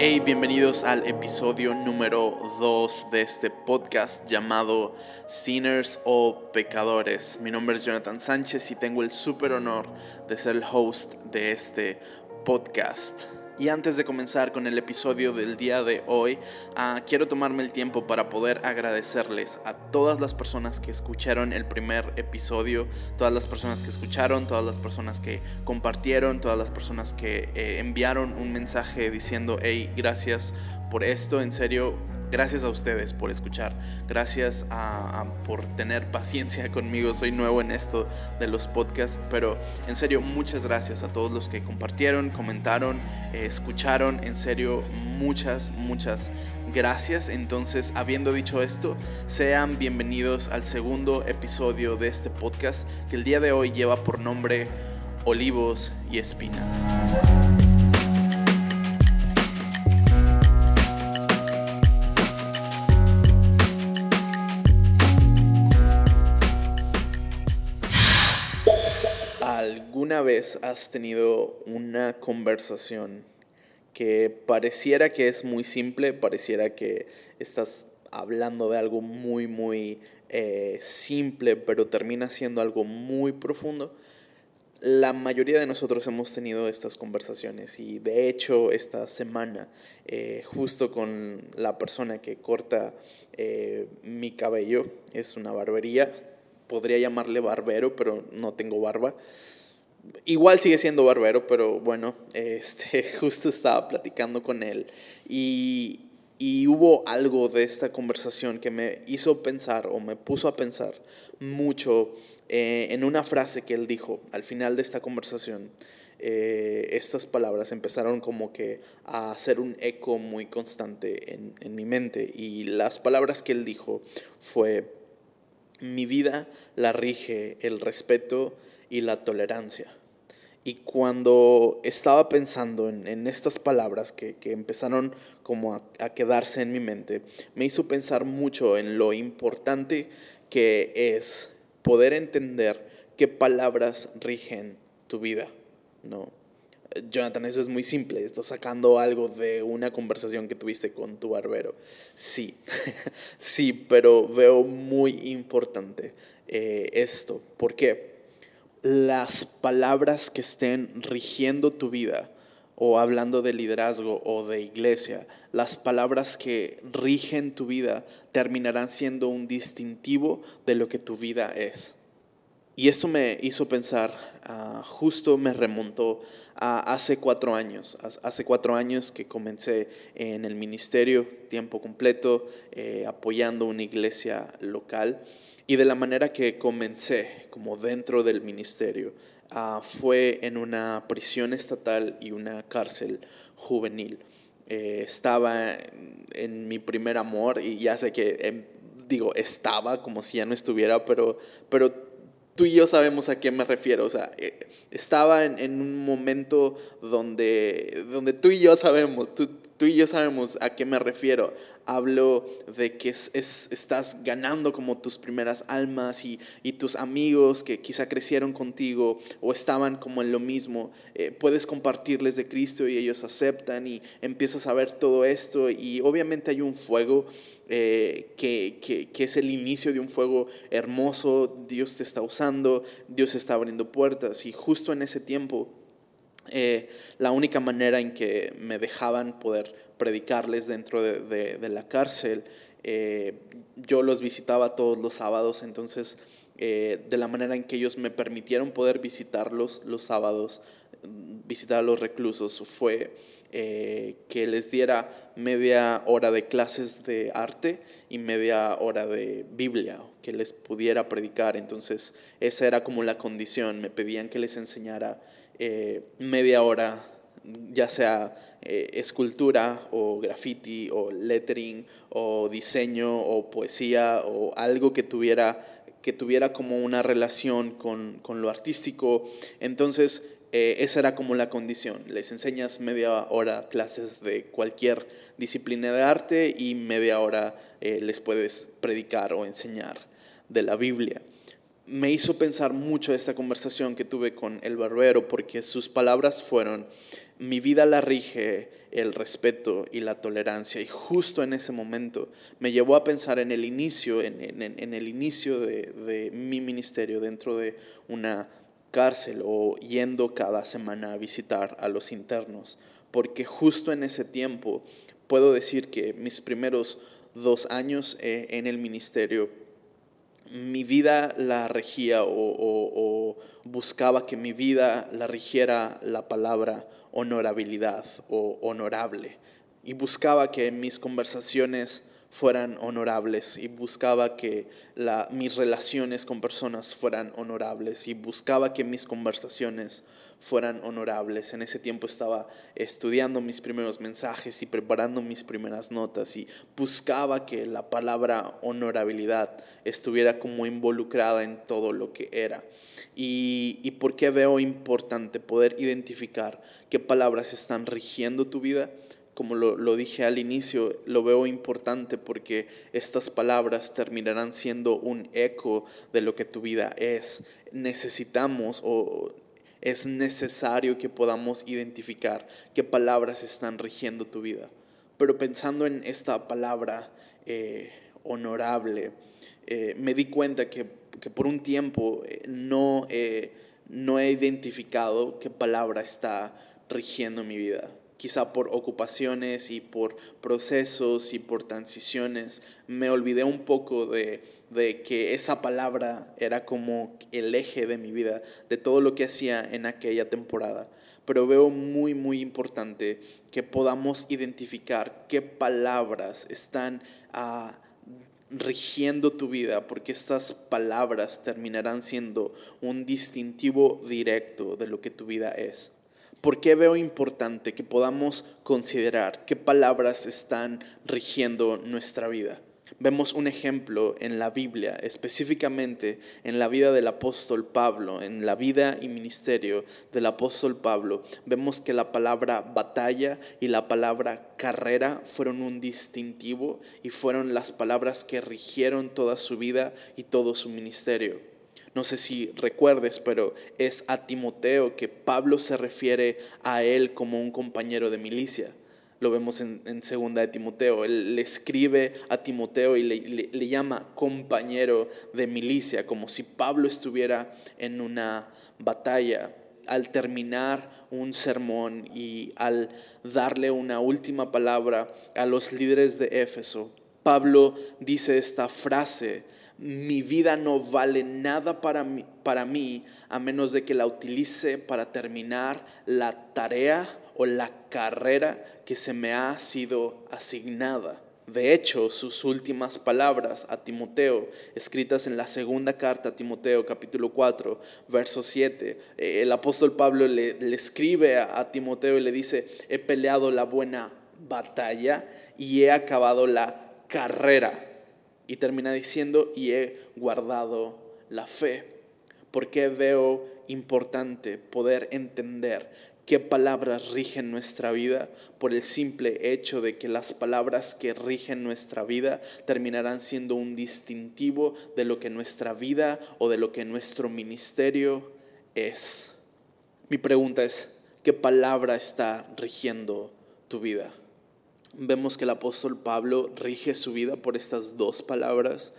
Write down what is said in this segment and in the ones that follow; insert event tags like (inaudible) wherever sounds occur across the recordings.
Hey, bienvenidos al episodio número 2 de este podcast llamado Sinners o Pecadores. Mi nombre es Jonathan Sánchez y tengo el súper honor de ser el host de este podcast. Y antes de comenzar con el episodio del día de hoy, ah, quiero tomarme el tiempo para poder agradecerles a todas las personas que escucharon el primer episodio, todas las personas que escucharon, todas las personas que compartieron, todas las personas que eh, enviaron un mensaje diciendo, hey, gracias por esto, en serio, Gracias a ustedes por escuchar, gracias por tener paciencia (laughs) conmigo. Soy nuevo en esto de los podcasts, pero en serio muchas gracias a todos los que compartieron, comentaron, eh, escucharon. En serio muchas, muchas gracias. Entonces, habiendo dicho esto, sean bienvenidos al segundo episodio de este podcast que el día de hoy lleva por nombre Olivos y Espinas. ¿Alguna vez has tenido una conversación que pareciera que es muy simple, pareciera que estás hablando de algo muy, muy eh, simple, pero termina siendo algo muy profundo? La mayoría de nosotros hemos tenido estas conversaciones y de hecho esta semana, eh, justo con la persona que corta eh, mi cabello, es una barbería, podría llamarle barbero, pero no tengo barba. Igual sigue siendo barbero, pero bueno, este, (laughs) justo estaba platicando con él y, hubo algo de esta conversación que me hizo pensar o me puso a pensar mucho eh, en una frase que él dijo al final de esta conversación. Eh, estas palabras empezaron como que a hacer un eco muy constante en, en mi mente y las palabras que él dijo fue, mi vida la rige el respeto y la tolerancia. Y cuando estaba pensando en, estas palabras que, empezaron como a, quedarse en mi mente, me hizo pensar mucho en lo importante que es poder entender qué palabras rigen tu vida, ¿no? Jonathan, eso es muy simple, estás sacando algo de una conversación que tuviste con tu barbero. Sí, (laughs) sí, pero veo muy importante eh, esto. ¿Por qué? Las palabras que estén rigiendo tu vida, o hablando de liderazgo o de iglesia, las palabras que rigen tu vida terminarán siendo un distintivo de lo que tu vida es. Y esto me hizo pensar, ah, justo me remontó a hace cuatro años, hace cuatro años que comencé en el ministerio tiempo completo, eh, apoyando una iglesia local. Y de la manera que comencé, como dentro del ministerio, ah, fue en una prisión estatal y una cárcel juvenil. Eh, estaba en, mi primer amor y ya sé que, em, digo, estaba como si ya no estuviera, pero, pero tú y yo sabemos a qué me refiero. O sea, eh, estaba en, un momento donde, donde tú y yo sabemos, tú, Tú y yo sabemos a qué me refiero. Hablo de que es, estás ganando como tus primeras almas y, tus amigos que quizá crecieron contigo o estaban como en lo mismo. Eh, puedes compartirles de Cristo y ellos aceptan y empiezas a ver todo esto y obviamente hay un fuego eh, que, que, es el inicio de un fuego hermoso. Dios te está usando, Dios está abriendo puertas y justo en ese tiempo eh, la única manera en que me dejaban poder predicarles dentro de, la cárcel, eh, yo los visitaba todos los sábados, entonces eh, de la manera en que ellos me permitieron poder visitarlos los sábados, visitar a los reclusos, fue que les diera media hora de clases de arte y media hora de Biblia, que les pudiera predicar. Entonces esa era como la condición, me pedían que les enseñara eh, media hora, ya sea eh, escultura o graffiti o lettering o diseño o poesía o algo que tuviera, que tuviera como una relación con, lo artístico. Entonces, eh, esa era como la condición. Les enseñas media hora clases de cualquier disciplina de arte y media hora les puedes predicar o enseñar de la Biblia me hizo pensar mucho esta conversación que tuve con el barbero porque sus palabras fueron, mi vida la rige el respeto y la tolerancia. Y justo en ese momento me llevó a pensar en el inicio, en, el inicio de, mi ministerio dentro de una cárcel o yendo cada semana a visitar a los internos. Porque justo en ese tiempo puedo decir que mis primeros dos años eh, en el ministerio mi vida la regía o, buscaba que mi vida la rigiera la palabra honorabilidad o honorable. Y buscaba que mis conversaciones fueran honorables y buscaba que la, mis relaciones con personas fueran honorables y buscaba que mis conversaciones fueran honorables. En ese tiempo estaba estudiando mis primeros mensajes y preparando mis primeras notas y buscaba que la palabra honorabilidad estuviera como involucrada en todo lo que era. Y, y por qué veo importante poder identificar qué palabras están rigiendo tu vida como lo, dije al inicio, lo veo importante porque estas palabras terminarán siendo un eco de lo que tu vida es. Necesitamos o es necesario que podamos identificar qué palabras están rigiendo tu vida. Pero pensando en esta palabra eh, honorable, eh, me di cuenta que, por un tiempo eh, no, no he identificado qué palabra está rigiendo mi vida quizá por ocupaciones y por procesos y por transiciones, me olvidé un poco de, que esa palabra era como el eje de mi vida, de todo lo que hacía en aquella temporada. Pero veo muy, muy importante que podamos identificar qué palabras están ah, rigiendo tu vida, porque estas palabras terminarán siendo un distintivo directo de lo que tu vida es. ¿Por qué veo importante que podamos considerar qué palabras están rigiendo nuestra vida? Vemos un ejemplo en la Biblia, específicamente en la vida del apóstol Pablo, en la vida y ministerio del apóstol Pablo. Vemos que la palabra batalla y la palabra carrera fueron un distintivo y fueron las palabras que rigieron toda su vida y todo su ministerio. No sé si recuerdes, pero es a Timoteo que Pablo se refiere a él como un compañero de milicia. Lo vemos en, segunda de Timoteo. Él le escribe a Timoteo y le, llama compañero de milicia, como si Pablo estuviera en una batalla. Al terminar un sermón y al darle una última palabra a los líderes de Éfeso, Pablo dice esta frase mi vida no vale nada para mí, para mí a menos de que la utilice para terminar la tarea o la carrera que se me ha sido asignada. De hecho, sus últimas palabras a Timoteo, escritas en la segunda carta a Timoteo, capítulo 4, verso 7, eh, el apóstol Pablo le, escribe a Timoteo y le dice, he peleado la buena batalla y he acabado la carrera y termina diciendo, y he guardado la fe. Porque veo importante poder entender qué palabras rigen nuestra vida por el simple hecho de que las palabras que rigen nuestra vida terminarán siendo un distintivo de lo que nuestra vida o de lo que nuestro ministerio es. Mi pregunta es, ¿qué palabra está rigiendo tu vida? Vemos que el apóstol Pablo rige su vida por estas dos palabras,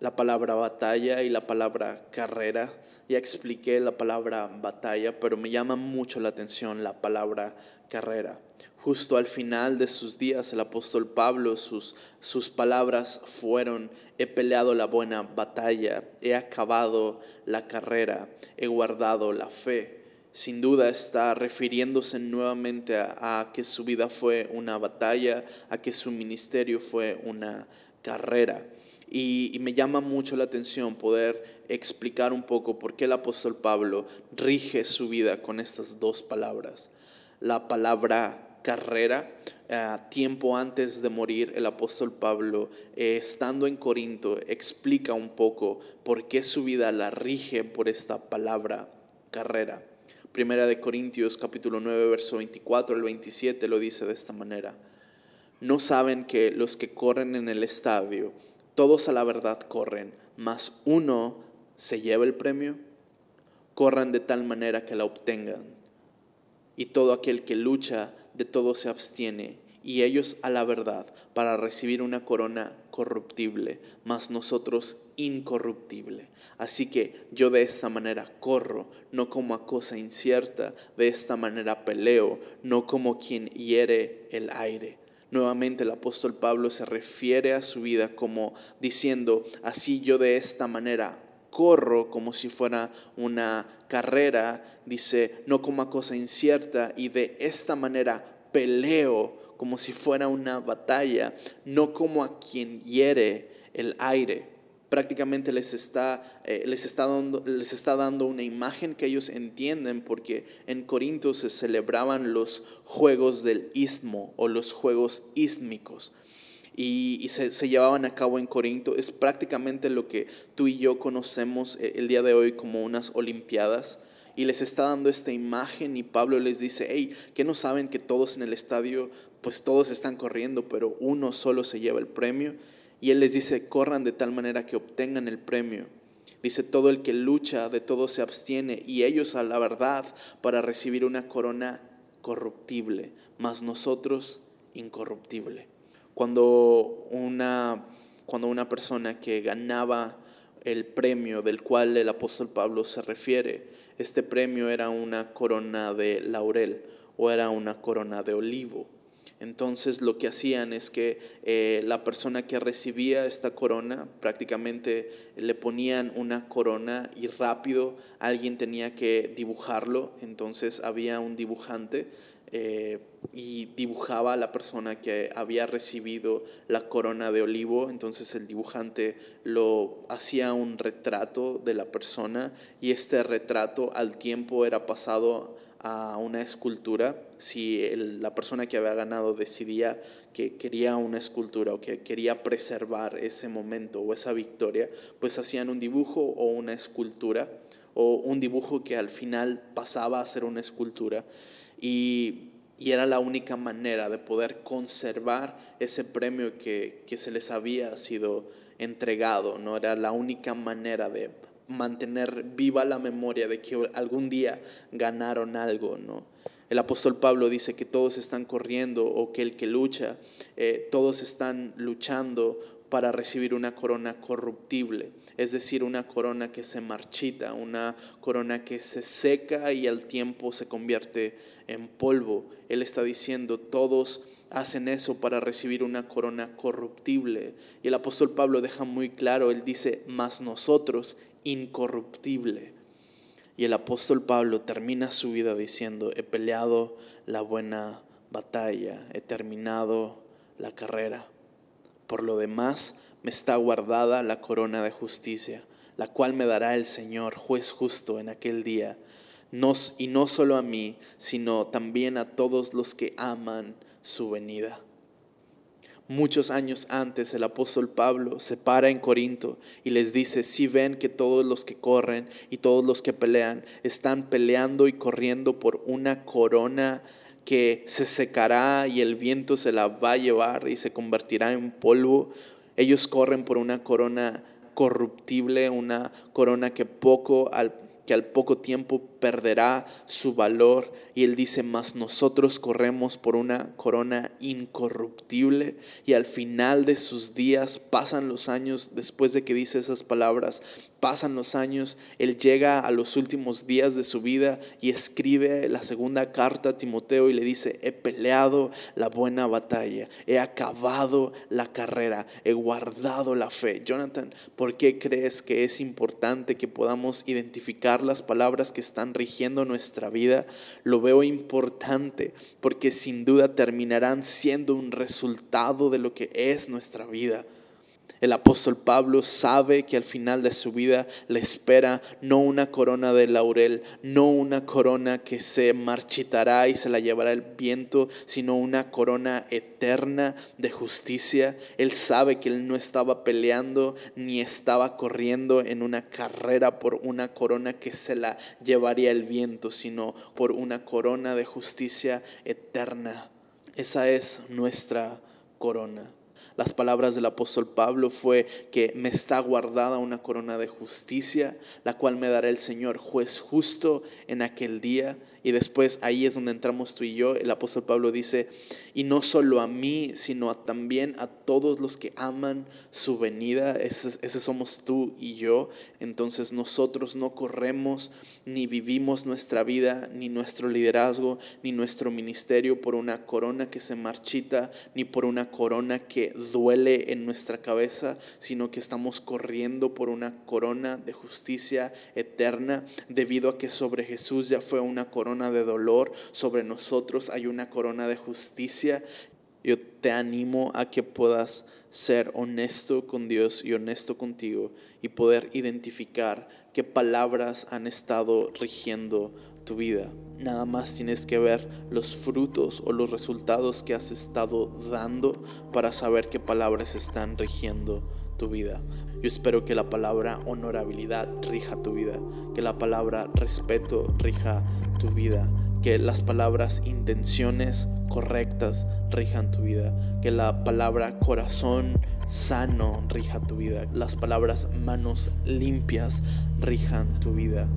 la palabra batalla y la palabra carrera. Ya expliqué la palabra batalla, pero me llama mucho la atención la palabra carrera. Justo al final de sus días, el apóstol Pablo, sus, sus palabras fueron, he peleado la buena batalla, he acabado la carrera, he guardado la fe sin duda está refiriéndose nuevamente a, que su vida fue una batalla, a que su ministerio fue una carrera. Y, me llama mucho la atención poder explicar un poco por qué el apóstol Pablo rige su vida con estas dos palabras. La palabra carrera, eh, tiempo antes de morir, el apóstol Pablo, eh, estando en Corinto, explica un poco por qué su vida la rige por esta palabra carrera. Primera de Corintios capítulo 9, verso 24 al 27 lo dice de esta manera. No saben que los que corren en el estadio, todos a la verdad corren, mas uno se lleva el premio, corran de tal manera que la obtengan. Y todo aquel que lucha, de todo se abstiene, y ellos a la verdad, para recibir una corona corruptible, mas nosotros incorruptible. Así que yo de esta manera corro, no como a cosa incierta, de esta manera peleo, no como quien hiere el aire. Nuevamente el apóstol Pablo se refiere a su vida como diciendo, así yo de esta manera corro como si fuera una carrera, dice, no como a cosa incierta, y de esta manera peleo como si fuera una batalla, no como a quien hiere el aire. Prácticamente les está, eh, les, está dando, les está dando una imagen que ellos entienden porque en Corinto se celebraban los juegos del istmo o los juegos ístmicos y, se, se, llevaban a cabo en Corinto. Es prácticamente lo que tú y yo conocemos eh, el día de hoy como unas Olimpiadas. Y les está dando esta imagen y Pablo les dice, hey, ¿qué no saben que todos en el estadio, pues todos están corriendo, pero uno solo se lleva el premio? Y él les dice, corran de tal manera que obtengan el premio. Dice, todo el que lucha, de todo se abstiene, y ellos a la verdad para recibir una corona corruptible, mas nosotros incorruptible. Cuando una, cuando una persona que ganaba el premio del cual el apóstol Pablo se refiere, este premio era una corona de laurel o era una corona de olivo. Entonces lo que hacían es que eh, la persona que recibía esta corona prácticamente le ponían una corona y rápido alguien tenía que dibujarlo. Entonces había un dibujante eh, y dibujaba a la persona que había recibido la corona de olivo. Entonces el dibujante lo hacía un retrato de la persona y este retrato al tiempo era pasado a una escultura. Si la persona que había ganado decidía que quería una escultura o que quería preservar ese momento o esa victoria, pues hacían un dibujo o una escultura o un dibujo que al final pasaba a ser una escultura. Y, era la única manera de poder conservar ese premio que, que se les había sido entregado, ¿no? Era la única manera de mantener viva la memoria de que algún día ganaron algo, ¿no? El apóstol Pablo dice que todos están corriendo o que el que lucha, eh, todos están luchando para recibir una corona corruptible, es decir, una corona que se marchita, una corona que se seca y al tiempo se convierte en polvo. Él está diciendo, todos hacen eso para recibir una corona corruptible. Y el apóstol Pablo deja muy claro, él dice, mas nosotros incorruptible. Y el apóstol Pablo termina su vida diciendo, he peleado la buena batalla, he terminado la carrera. Por lo demás, me está guardada la corona de justicia, la cual me dará el Señor, juez justo, en aquel día. y no solo a mí, sino también a todos los que aman su venida. Muchos años antes el apóstol Pablo se para en Corinto y les dice, si ven que todos los que corren y todos los que pelean están peleando y corriendo por una corona que se secará y el viento se la va a llevar y se convertirá en polvo. Ellos corren por una corona corruptible, una corona que poco al que al poco tiempo perderá su valor. Y él dice, mas nosotros corremos por una corona incorruptible. Y al final de sus días pasan los años, después de que dice esas palabras, pasan los años, él llega a los últimos días de su vida y escribe la segunda carta a Timoteo y le dice, he peleado la buena batalla, he acabado la carrera, he guardado la fe. Jonathan, ¿por qué crees que es importante que podamos identificar las palabras que están rigiendo nuestra vida? Lo veo importante porque sin duda terminarán siendo un resultado de lo que es nuestra vida. El apóstol Pablo sabe que al final de su vida le espera no una corona de laurel, no una corona que se marchitará y se la llevará el viento, sino una corona eterna de justicia. Él sabe que él no estaba peleando ni estaba corriendo en una carrera por una corona que se la llevaría el viento, sino por una corona de justicia eterna. Esa es nuestra corona. Las palabras del apóstol Pablo fue que me está guardada una corona de justicia, la cual me dará el Señor, juez justo en aquel día. Y después ahí es donde entramos tú y yo. El apóstol Pablo dice, y no solo a mí, sino también a todos los que aman su venida. Ese, ese somos tú y yo. Entonces nosotros no corremos ni vivimos nuestra vida, ni nuestro liderazgo, ni nuestro ministerio por una corona que se marchita, ni por una corona que duele en nuestra cabeza, sino que estamos corriendo por una corona de justicia eterna, debido a que sobre Jesús ya fue una corona de dolor, sobre nosotros hay una corona de justicia. Yo te animo a que puedas ser honesto con Dios y honesto contigo y poder identificar qué palabras han estado rigiendo tu vida. Nada más tienes que ver los frutos o los resultados que has estado dando para saber qué palabras están rigiendo tu vida. Yo espero que la palabra honorabilidad rija tu vida, que la palabra respeto rija tu vida, que las palabras intenciones correctas rijan tu vida, que la palabra corazón sano rija tu vida, las palabras manos limpias rijan tu vida